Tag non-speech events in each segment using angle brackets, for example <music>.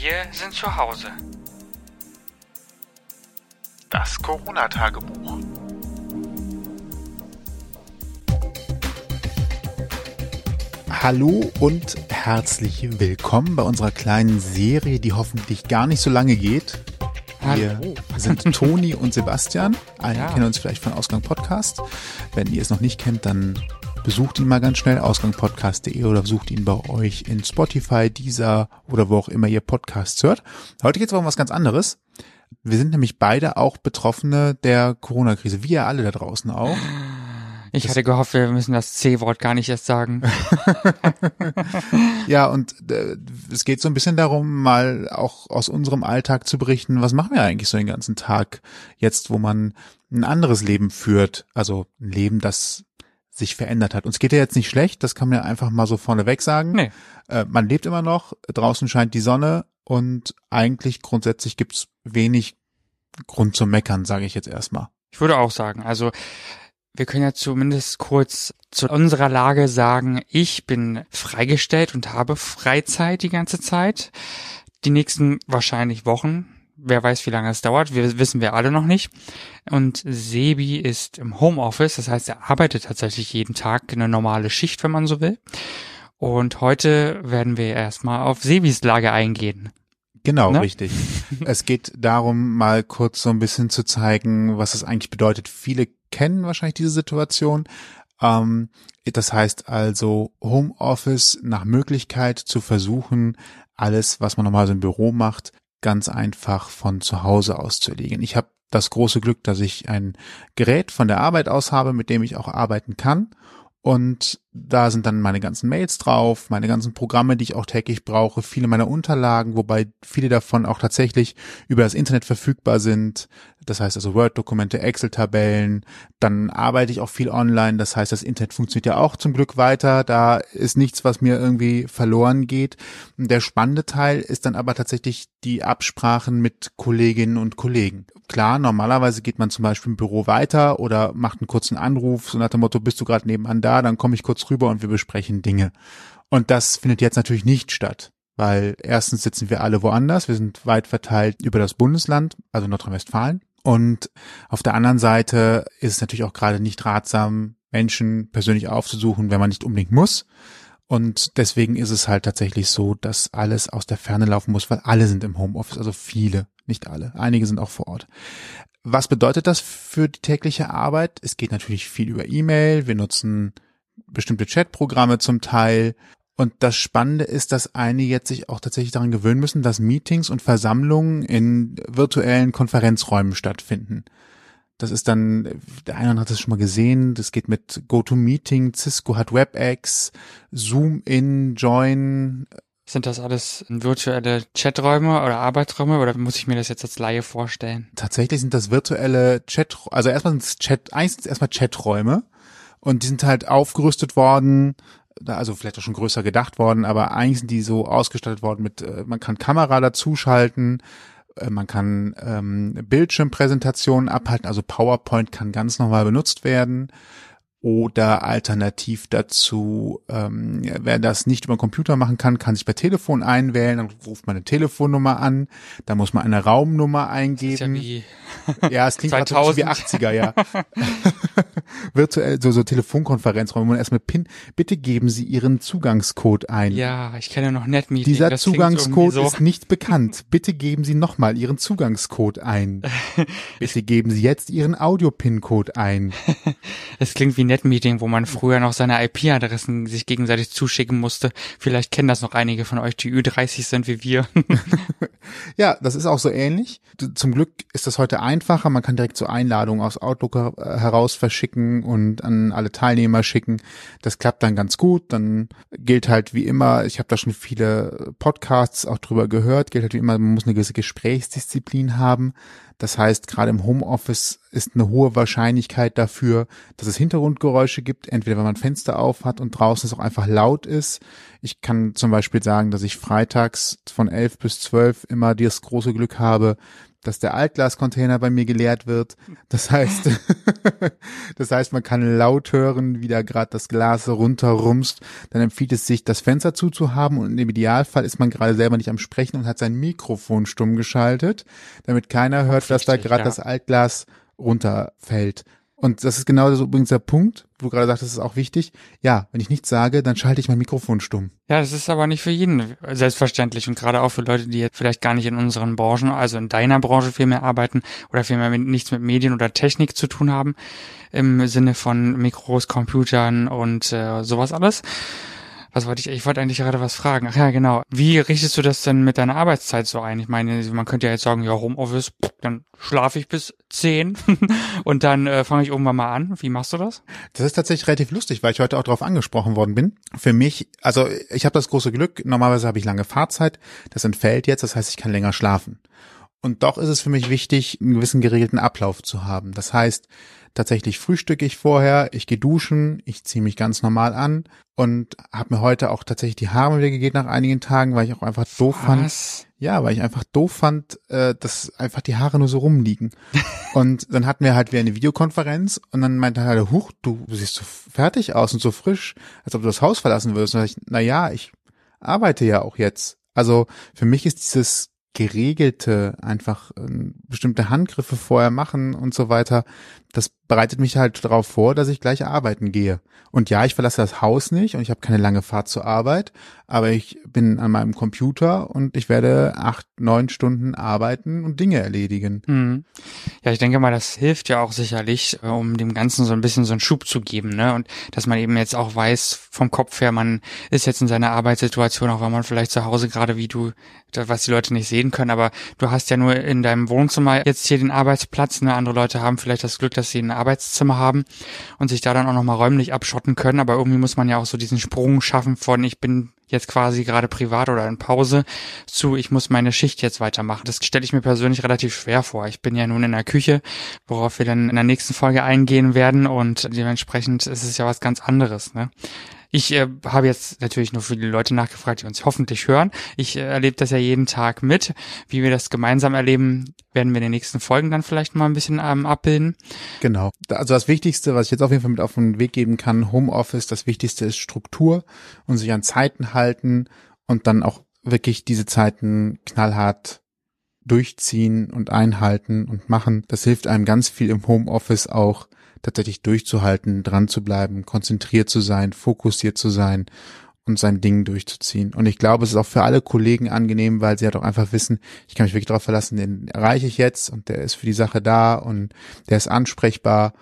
Wir sind zu Hause. Das Corona-Tagebuch. Hallo und herzlich willkommen bei unserer kleinen Serie, die hoffentlich gar nicht so lange geht. Wir Hallo. sind <laughs> Toni und Sebastian. Einige Ja. kennen uns vielleicht von Ausgang Podcast. Wenn ihr es noch nicht kennt, dann besucht ihn mal ganz schnell, ausgangpodcast.de oder besucht ihn bei euch in Spotify, Deezer oder wo auch immer ihr Podcasts hört. Heute geht es aber um was ganz anderes. Wir sind nämlich beide auch Betroffene der Corona-Krise, wie ihr alle da draußen auch. Ich hatte gehofft, wir müssen das C-Wort gar nicht erst sagen. <laughs> Ja, und äh, es geht so ein bisschen darum, mal auch aus unserem Alltag zu berichten, was machen wir eigentlich so den ganzen Tag jetzt, wo man ein anderes Leben führt, also ein Leben, das sich verändert hat. Uns geht ja jetzt nicht schlecht, das kann man ja einfach mal so vorneweg sagen. Nee. Äh, man lebt immer noch, draußen scheint die Sonne und eigentlich grundsätzlich gibt's wenig Grund zum Meckern, sage ich jetzt erstmal. Ich würde auch sagen, also wir können ja zumindest kurz zu unserer Lage sagen, ich bin freigestellt und habe Freizeit die ganze Zeit. Die nächsten wahrscheinlich Wochen. Wer weiß, wie lange es dauert, wir wissen wir alle noch nicht. Und Sebi ist im Homeoffice, das heißt, er arbeitet tatsächlich jeden Tag eine normale Schicht, wenn man so will. Und heute werden wir erstmal auf Sebis Lage eingehen. Genau, Ne? richtig. es geht darum, mal kurz so ein bisschen zu zeigen, was es eigentlich bedeutet. Viele kennen wahrscheinlich diese Situation. Ähm, das heißt also, Homeoffice nach Möglichkeit zu versuchen, alles, was man normalerweise im Büro macht, ganz einfach von zu Hause aus zu erledigen. Ich habe das große Glück, dass ich ein Gerät von der Arbeit aus habe, mit dem ich auch arbeiten kann. Und da sind dann meine ganzen Mails drauf, meine ganzen Programme, die ich auch täglich brauche, viele meiner Unterlagen, wobei viele davon auch tatsächlich über das Internet verfügbar sind. Das heißt also Word-Dokumente, Excel-Tabellen. Dann arbeite ich auch viel online. Das heißt, das Internet funktioniert ja auch zum Glück weiter. Da ist nichts, was mir irgendwie verloren geht. Der spannende Teil ist dann aber tatsächlich die Absprachen mit Kolleginnen und Kollegen. Klar, normalerweise geht man zum Beispiel im Büro weiter oder macht einen kurzen Anruf, so nach dem Motto, bist du gerade nebenan da, dann komme ich kurz rüber und wir besprechen Dinge. Und das findet jetzt natürlich nicht statt, weil erstens sitzen wir alle woanders, wir sind weit verteilt über das Bundesland, also Nordrhein-Westfalen. Und auf der anderen Seite ist es natürlich auch gerade nicht ratsam, Menschen persönlich aufzusuchen, wenn man nicht unbedingt muss. Und deswegen ist es halt tatsächlich so, dass alles aus der Ferne laufen muss, weil alle sind im Homeoffice, also viele, nicht alle. Einige sind auch vor Ort. Was bedeutet das für die tägliche Arbeit? Es geht natürlich viel über E-Mail. Wir nutzen bestimmte Chatprogramme zum Teil. Und das Spannende ist, dass einige jetzt sich auch tatsächlich daran gewöhnen müssen, dass Meetings und Versammlungen in virtuellen Konferenzräumen stattfinden. Das ist dann, der eine hat es schon mal gesehen, das geht mit GoToMeeting, Cisco hat WebEx, Zoom in, Join. Sind das alles virtuelle Chaträume oder Arbeitsräume oder muss ich mir das jetzt als Laie vorstellen? Tatsächlich sind das virtuelle Chat, also erstmal sind es Chat, eigentlich sind es erstmal Chaträume und die sind halt aufgerüstet worden, also vielleicht auch schon größer gedacht worden, aber eigentlich sind die so ausgestattet worden mit, äh, man kann Kamera dazuschalten, äh, man kann ähm, Bildschirmpräsentationen abhalten, also PowerPoint kann ganz normal benutzt werden. Oder alternativ dazu, ähm, wer das nicht über den Computer machen kann, kann sich per Telefon einwählen, dann ruft man eine Telefonnummer an, da muss man eine Raumnummer Das ist ja eingeben. <laughs> Ja, es klingt gerade so ein bisschen wie 2000. 80er, ja. <laughs> Virtuell, so, so Telefonkonferenzräume, wo man erstmal PIN, bitte geben Sie Ihren Zugangscode ein. ja, ich kenne noch NetMeeting. Dieser das Zugangscode irgendwie ist nicht bekannt. Bitte geben Sie nochmal Ihren Zugangscode ein. <laughs> Bitte geben Sie jetzt Ihren Audio-PIN-Code ein. Es klingt wie NetMeeting, wo man früher noch seine IP-Adressen sich gegenseitig zuschicken musste. Vielleicht kennen das noch einige von euch, die Ü30 sind wie wir. <laughs> Ja, das ist auch so ähnlich. Zum Glück ist das heute einfacher. Man kann direkt so Einladungen aus Outlook äh, heraus verschicken und an alle Teilnehmer schicken. Das klappt dann ganz gut. Dann gilt halt wie immer, ich habe da schon viele Podcasts auch drüber gehört, gilt halt wie immer, man muss eine gewisse Gesprächsdisziplin haben. Das heißt, gerade im Homeoffice ist eine hohe Wahrscheinlichkeit dafür, dass es Hintergrundgeräusche gibt, entweder wenn man Fenster auf hat und draußen es auch einfach laut ist. Ich kann zum Beispiel sagen, dass ich freitags von 11 bis 12 immer das große Glück habe, dass der Altglascontainer bei mir geleert wird. Das heißt, <laughs> das heißt, man kann laut hören, wie da gerade das Glas runterrumst. Dann empfiehlt es sich, das Fenster zuzuhaben und im Idealfall ist man gerade selber nicht am Sprechen und hat sein Mikrofon stumm geschaltet, damit keiner hört, dass da gerade ja. das Altglas runterfällt. Und das ist genau so übrigens der Punkt, wo du gerade sagtest, das ist auch wichtig. Ja, wenn ich nichts sage, dann schalte ich mein Mikrofon stumm. Ja, das ist aber nicht für jeden selbstverständlich und gerade auch für Leute, die jetzt vielleicht gar nicht in unseren Branchen, also in deiner Branche viel mehr arbeiten oder viel mehr mit, nichts mit Medien oder Technik zu tun haben, im Sinne von Mikros, Computern und äh, sowas alles was wollte ich, ich wollte eigentlich gerade was fragen. Ach ja, genau. Wie richtest du das denn mit deiner Arbeitszeit so ein? Ich meine, man könnte ja jetzt sagen, ja, Homeoffice, dann schlafe ich bis zehn <laughs> und dann äh, fange ich irgendwann mal an. Wie machst du das? Das ist tatsächlich relativ lustig, weil ich heute auch darauf angesprochen worden bin. Für mich, also ich habe das große Glück, normalerweise habe ich lange Fahrzeit, das entfällt jetzt, das heißt, ich kann länger schlafen. Und doch ist es für mich wichtig, einen gewissen geregelten Ablauf zu haben. Das heißt, tatsächlich frühstücke ich vorher, ich gehe duschen, ich ziehe mich ganz normal an und habe mir heute auch tatsächlich die Haare wieder gegeben nach einigen Tagen, weil ich auch einfach doof Was? fand. Ja, weil ich einfach doof fand, äh, dass einfach die Haare nur so rumliegen. <laughs> und dann hatten wir halt wieder eine Videokonferenz und dann meinte er, huch, du siehst so fertig aus und so frisch, als ob du das Haus verlassen würdest. Und dann ich, na ja, ich arbeite ja auch jetzt. Also für mich ist dieses geregelte, einfach äh, bestimmte Handgriffe vorher machen und so weiter, das bereitet mich halt darauf vor, dass ich gleich arbeiten gehe. Und ja, ich verlasse das Haus nicht und ich habe keine lange Fahrt zur Arbeit, aber ich bin an meinem Computer und ich werde acht, neun Stunden arbeiten und Dinge erledigen. Mhm. Ja, ich denke mal, das hilft ja auch sicherlich, äh, um dem Ganzen so ein bisschen so einen Schub zu geben, ne? Und dass man eben jetzt auch weiß vom Kopf her, man ist jetzt in seiner Arbeitssituation, auch wenn man vielleicht zu Hause gerade wie du, was die Leute nicht sehen können, aber du hast ja nur in deinem Wohnzimmer jetzt hier den Arbeitsplatz, ne? Andere Leute haben vielleicht das Glück, dass sie ein Arbeitszimmer haben und sich da dann auch nochmal räumlich abschotten können. Aber irgendwie muss man ja auch so diesen Sprung schaffen von ich bin jetzt quasi gerade privat oder in Pause zu, ich muss meine Schicht jetzt weitermachen. Das stelle ich mir persönlich relativ schwer vor. Ich bin ja nun in der Küche, worauf wir dann in der nächsten Folge eingehen werden und dementsprechend ist es ja was ganz anderes. Ne? Ich äh, habe jetzt natürlich nur die Leute nachgefragt, die uns hoffentlich hören. Ich äh, erlebe das ja jeden Tag mit. Wie wir das gemeinsam erleben, werden wir in den nächsten Folgen dann vielleicht mal ein bisschen ähm, abbilden. Genau. Also das Wichtigste, was ich jetzt auf jeden Fall mit auf den Weg geben kann, Homeoffice, das Wichtigste ist Struktur und sich an Zeiten halten und dann auch wirklich diese Zeiten knallhart durchziehen und einhalten und machen. Das hilft einem ganz viel im Homeoffice auch tatsächlich durchzuhalten, dran zu bleiben, konzentriert zu sein, fokussiert zu sein und sein Ding durchzuziehen. Und ich glaube, es ist auch für alle Kollegen angenehm, weil sie halt auch einfach wissen, ich kann mich wirklich darauf verlassen, den erreiche ich jetzt und der ist für die Sache da und der ist ansprechbar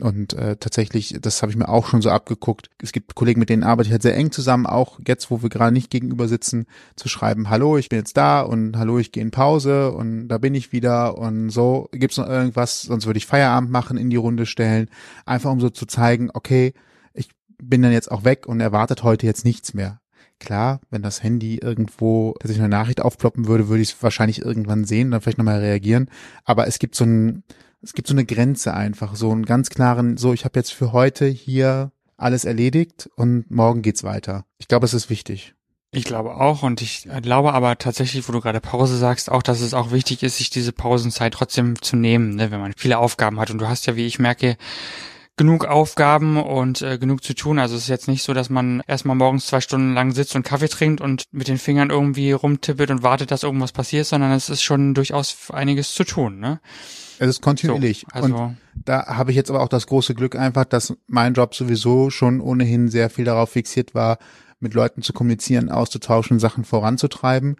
und äh, tatsächlich, das habe ich mir auch schon so abgeguckt. Es gibt Kollegen, mit denen arbeite ich halt sehr eng zusammen, auch jetzt, wo wir gerade nicht gegenüber sitzen, zu schreiben, hallo, ich bin jetzt da und hallo, ich gehe in Pause und da bin ich wieder und so. Gibt's noch irgendwas, sonst würde ich Feierabend machen, in die Runde stellen. Einfach um so zu zeigen, okay, ich bin dann jetzt auch weg und erwartet heute jetzt nichts mehr. Klar, wenn das Handy irgendwo, dass ich eine Nachricht aufploppen würde, würde ich es wahrscheinlich irgendwann sehen, dann vielleicht nochmal reagieren. Aber es gibt so ein, es gibt so eine Grenze einfach, so einen ganz klaren, so ich habe jetzt für heute hier alles erledigt und morgen geht's weiter. Ich glaube, es ist wichtig. Ich glaube auch und ich glaube aber tatsächlich, wo du gerade Pause sagst, auch, dass es auch wichtig ist, sich diese Pausenzeit trotzdem zu nehmen, ne, wenn man viele Aufgaben hat. Und du hast ja, wie ich merke, genug Aufgaben und äh, genug zu tun. Also es ist jetzt nicht so, dass man erstmal morgens zwei Stunden lang sitzt und Kaffee trinkt und mit den Fingern irgendwie rumtippet und wartet, dass irgendwas passiert, sondern es ist schon durchaus einiges zu tun. Ne? Es ist kontinuierlich. So, also und da habe ich jetzt aber auch das große Glück einfach, dass mein Job sowieso schon ohnehin sehr viel darauf fixiert war, mit Leuten zu kommunizieren, auszutauschen, Sachen voranzutreiben.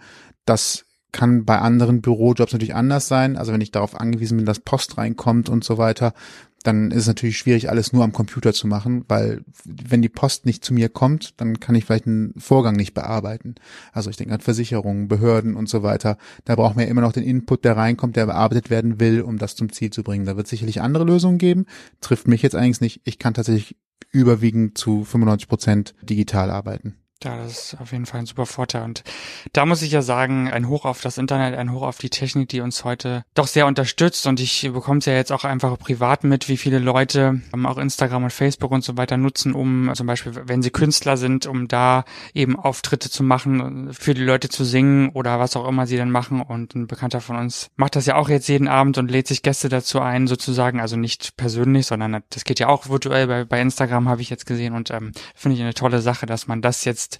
Das kann bei anderen Bürojobs natürlich anders sein. Also wenn ich darauf angewiesen bin, dass Post reinkommt und so weiter, dann ist es natürlich schwierig, alles nur am Computer zu machen, weil wenn die Post nicht zu mir kommt, dann kann ich vielleicht einen Vorgang nicht bearbeiten. Also ich denke an Versicherungen, Behörden und so weiter. Da braucht man ja immer noch den Input, der reinkommt, der bearbeitet werden will, um das zum Ziel zu bringen. Da wird sicherlich andere Lösungen geben. Trifft mich jetzt eigentlich nicht. Ich kann tatsächlich überwiegend zu 95 Prozent digital arbeiten. Ja, das ist auf jeden Fall ein super Vorteil. Und da muss ich ja sagen, ein Hoch auf das Internet, ein Hoch auf die Technik, die uns heute doch sehr unterstützt. Und ich bekomme es ja jetzt auch einfach privat mit, wie viele Leute auch Instagram und Facebook und so weiter nutzen, um zum Beispiel, wenn sie Künstler sind, um da eben Auftritte zu machen, für die Leute zu singen oder was auch immer sie dann machen. Und ein Bekannter von uns macht das ja auch jetzt jeden Abend und lädt sich Gäste dazu ein, sozusagen. Also nicht persönlich, sondern das geht ja auch virtuell bei, bei Instagram, habe ich jetzt gesehen. Und ähm, finde ich eine tolle Sache, dass man das jetzt jetzt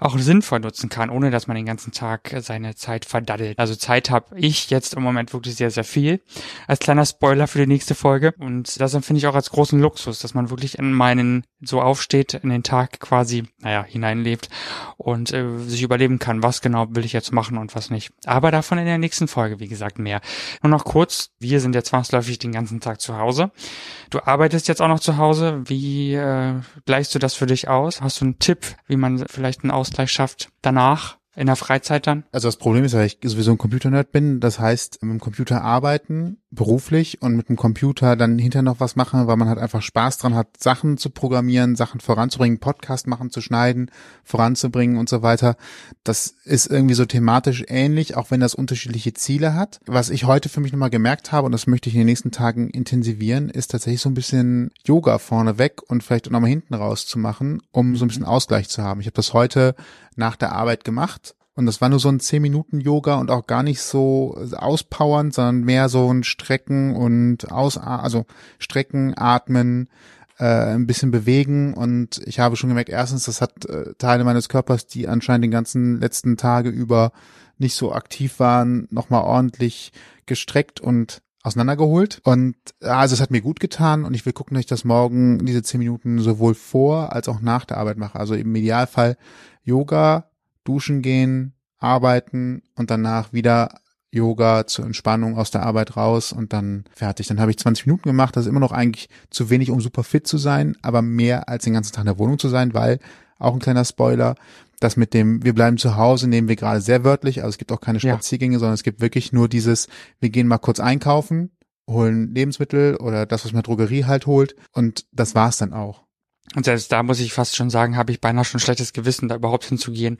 auch sinnvoll nutzen kann, ohne dass man den ganzen Tag seine Zeit verdaddelt. Also Zeit habe ich jetzt im Moment wirklich sehr, sehr viel. Als kleiner Spoiler für die nächste Folge. Und das empfinde ich auch als großen Luxus, dass man wirklich in meinen so aufsteht, in den Tag quasi, naja, hineinlebt und äh, sich überleben kann, was genau will ich jetzt machen und was nicht. Aber davon in der nächsten Folge, wie gesagt, mehr. Nur noch kurz, wir sind ja zwangsläufig den ganzen Tag zu Hause. Du arbeitest jetzt auch noch zu Hause. Wie äh, gleichst du das für dich aus? Hast du einen Tipp, wie man vielleicht einen Ausgleich schafft danach? in der Freizeit dann? Also das Problem ist, dass ich sowieso ein Computer-Nerd bin. Das heißt, mit dem Computer arbeiten, beruflich und mit dem Computer dann hinterher noch was machen, weil man halt einfach Spaß dran hat, Sachen zu programmieren, Sachen voranzubringen, Podcast machen, zu schneiden, voranzubringen und so weiter. Das ist irgendwie so thematisch ähnlich, auch wenn das unterschiedliche Ziele hat. Was ich heute für mich nochmal gemerkt habe, und das möchte ich in den nächsten Tagen intensivieren, ist tatsächlich so ein bisschen Yoga vorne weg und vielleicht nochmal hinten raus zu machen, um so ein bisschen Ausgleich zu haben. Ich habe das heute nach der Arbeit gemacht und das war nur so ein 10 Minuten Yoga und auch gar nicht so auspowernd, sondern mehr so ein Strecken und aus, also Strecken, Atmen, äh, ein bisschen bewegen. Und ich habe schon gemerkt, erstens, das hat äh, Teile meines Körpers, die anscheinend den ganzen letzten Tage über nicht so aktiv waren, nochmal ordentlich gestreckt und auseinandergeholt. Und also es hat mir gut getan und ich will gucken, dass ich das morgen diese zehn Minuten sowohl vor als auch nach der Arbeit mache. Also im Idealfall Yoga, duschen gehen, arbeiten und danach wieder Yoga zur Entspannung aus der Arbeit raus und dann fertig. Dann habe ich 20 Minuten gemacht. Das ist immer noch eigentlich zu wenig, um super fit zu sein, aber mehr als den ganzen Tag in der Wohnung zu sein, weil auch ein kleiner Spoiler, das mit dem wir bleiben zu Hause nehmen wir gerade sehr wörtlich. Also es gibt auch keine Spaziergänge, ja. sondern es gibt wirklich nur dieses, wir gehen mal kurz einkaufen, holen Lebensmittel oder das, was man Drogerie halt holt und das war's dann auch. Und selbst da muss ich fast schon sagen, habe ich beinahe schon schlechtes Gewissen, da überhaupt hinzugehen.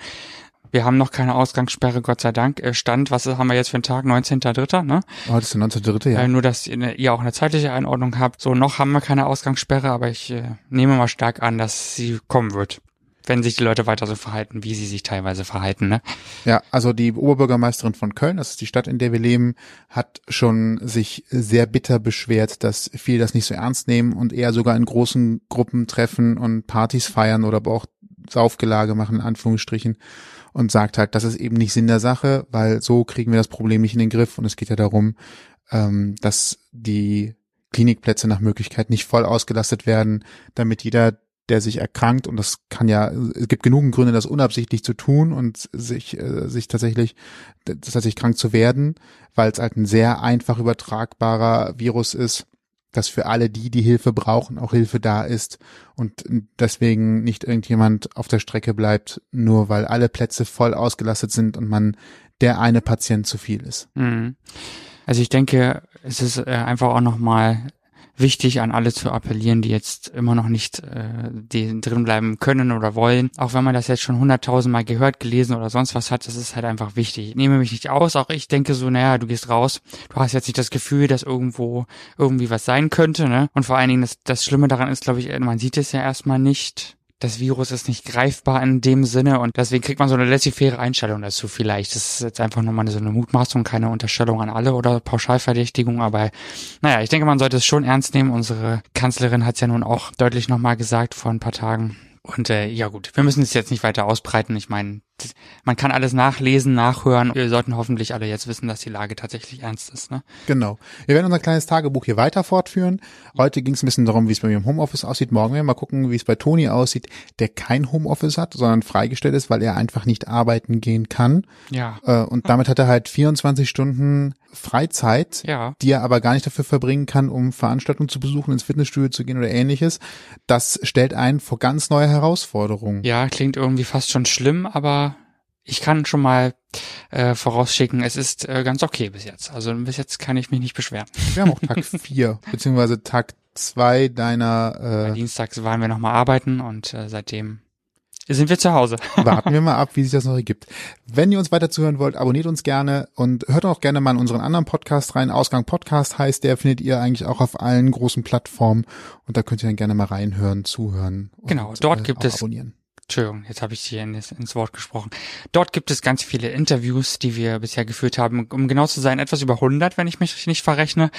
Wir haben noch keine Ausgangssperre, Gott sei Dank. Äh, Stand, was haben wir jetzt für einen Tag? 19.3., ne? Heute ist der 19.3., ja. Äh, nur, dass ihr auch eine zeitliche Einordnung habt. So, noch haben wir keine Ausgangssperre, aber ich äh, nehme mal stark an, dass sie kommen wird wenn sich die Leute weiter so verhalten, wie sie sich teilweise verhalten. Ne? Ja, also die Oberbürgermeisterin von Köln, das ist die Stadt, in der wir leben, hat schon sich sehr bitter beschwert, dass viele das nicht so ernst nehmen und eher sogar in großen Gruppen treffen und Partys feiern oder aber auch Saufgelage machen, in Anführungsstrichen, und sagt halt, das ist eben nicht Sinn der Sache, weil so kriegen wir das Problem nicht in den Griff und es geht ja darum, ähm, dass die Klinikplätze nach Möglichkeit nicht voll ausgelastet werden, damit jeder, der sich erkrankt und das kann ja, es gibt genug Gründe, das unabsichtlich zu tun und sich, äh, sich tatsächlich, tatsächlich krank zu werden, weil es halt ein sehr einfach übertragbarer Virus ist, dass für alle die, die Hilfe brauchen, auch Hilfe da ist und deswegen nicht irgendjemand auf der Strecke bleibt, nur weil alle Plätze voll ausgelastet sind und man der eine Patient zu viel ist. Mhm. Also ich denke, es ist äh, einfach auch nochmal wichtig, an alle zu appellieren, die jetzt immer noch nicht äh, die drin bleiben können oder wollen. Auch wenn man das jetzt schon hunderttausendmal gehört, gelesen oder sonst was hat, das ist halt einfach wichtig. Ich nehme mich nicht aus, auch ich denke so, naja, du gehst raus, du hast jetzt nicht das Gefühl, dass irgendwo irgendwie was sein könnte, ne? Und vor allen Dingen, das, das Schlimme daran ist, glaube ich, man sieht es ja erstmal nicht das Virus ist nicht greifbar in dem Sinne und deswegen kriegt man so eine laissez-faire Einstellung dazu vielleicht. Das ist jetzt einfach nur mal so eine Mutmaßung, keine Unterstellung an alle oder Pauschalverdächtigung, aber naja, ich denke, man sollte es schon ernst nehmen. Unsere Kanzlerin hat es ja nun auch deutlich nochmal gesagt vor ein paar Tagen. Und äh, ja gut, wir müssen es jetzt nicht weiter ausbreiten. Ich meine, man kann alles nachlesen, nachhören. Wir sollten hoffentlich alle jetzt wissen, dass die Lage tatsächlich ernst ist. Ne? Genau. Wir werden unser kleines Tagebuch hier weiter fortführen. Heute ging es ein bisschen darum, wie es bei mir im Homeoffice aussieht. Morgen werden wir mal gucken, wie es bei Toni aussieht, der kein Homeoffice hat, sondern freigestellt ist, weil er einfach nicht arbeiten gehen kann. Ja. Äh, und damit hat er halt 24 Stunden Freizeit, ja. die er aber gar nicht dafür verbringen kann, um Veranstaltungen zu besuchen, ins Fitnessstudio zu gehen oder ähnliches. Das stellt einen vor ganz neue Herausforderungen. Ja, klingt irgendwie fast schon schlimm, aber ich kann schon mal äh, vorausschicken, es ist äh, ganz okay bis jetzt. Also bis jetzt kann ich mich nicht beschweren. Wir haben auch Tag <laughs> vier beziehungsweise Tag zwei deiner. Äh Dienstags waren wir nochmal arbeiten und äh, seitdem sind wir zu Hause. <laughs> Warten wir mal ab, wie sich das noch ergibt. Wenn ihr uns weiter zuhören wollt, abonniert uns gerne und hört auch gerne mal in unseren anderen Podcast rein. Ausgang Podcast heißt, der findet ihr eigentlich auch auf allen großen Plattformen und da könnt ihr dann gerne mal reinhören, zuhören. Genau, und, dort äh, gibt es Abonnieren. Entschuldigung, jetzt habe ich hier ins, ins Wort gesprochen. Dort gibt es ganz viele Interviews, die wir bisher geführt haben. Um genau zu sein, etwas über 100, wenn ich mich nicht verrechne.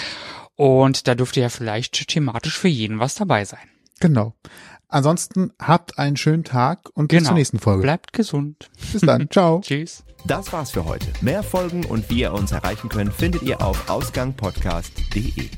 Und da dürfte ja vielleicht thematisch für jeden was dabei sein. Genau. Ansonsten habt einen schönen Tag und bis Genau. zur nächsten Folge. Bleibt gesund. Bis dann. <laughs> Ciao. Tschüss. Das war's für heute. Mehr Folgen und wie ihr uns erreichen könnt, findet ihr auf ausgangpodcast.de.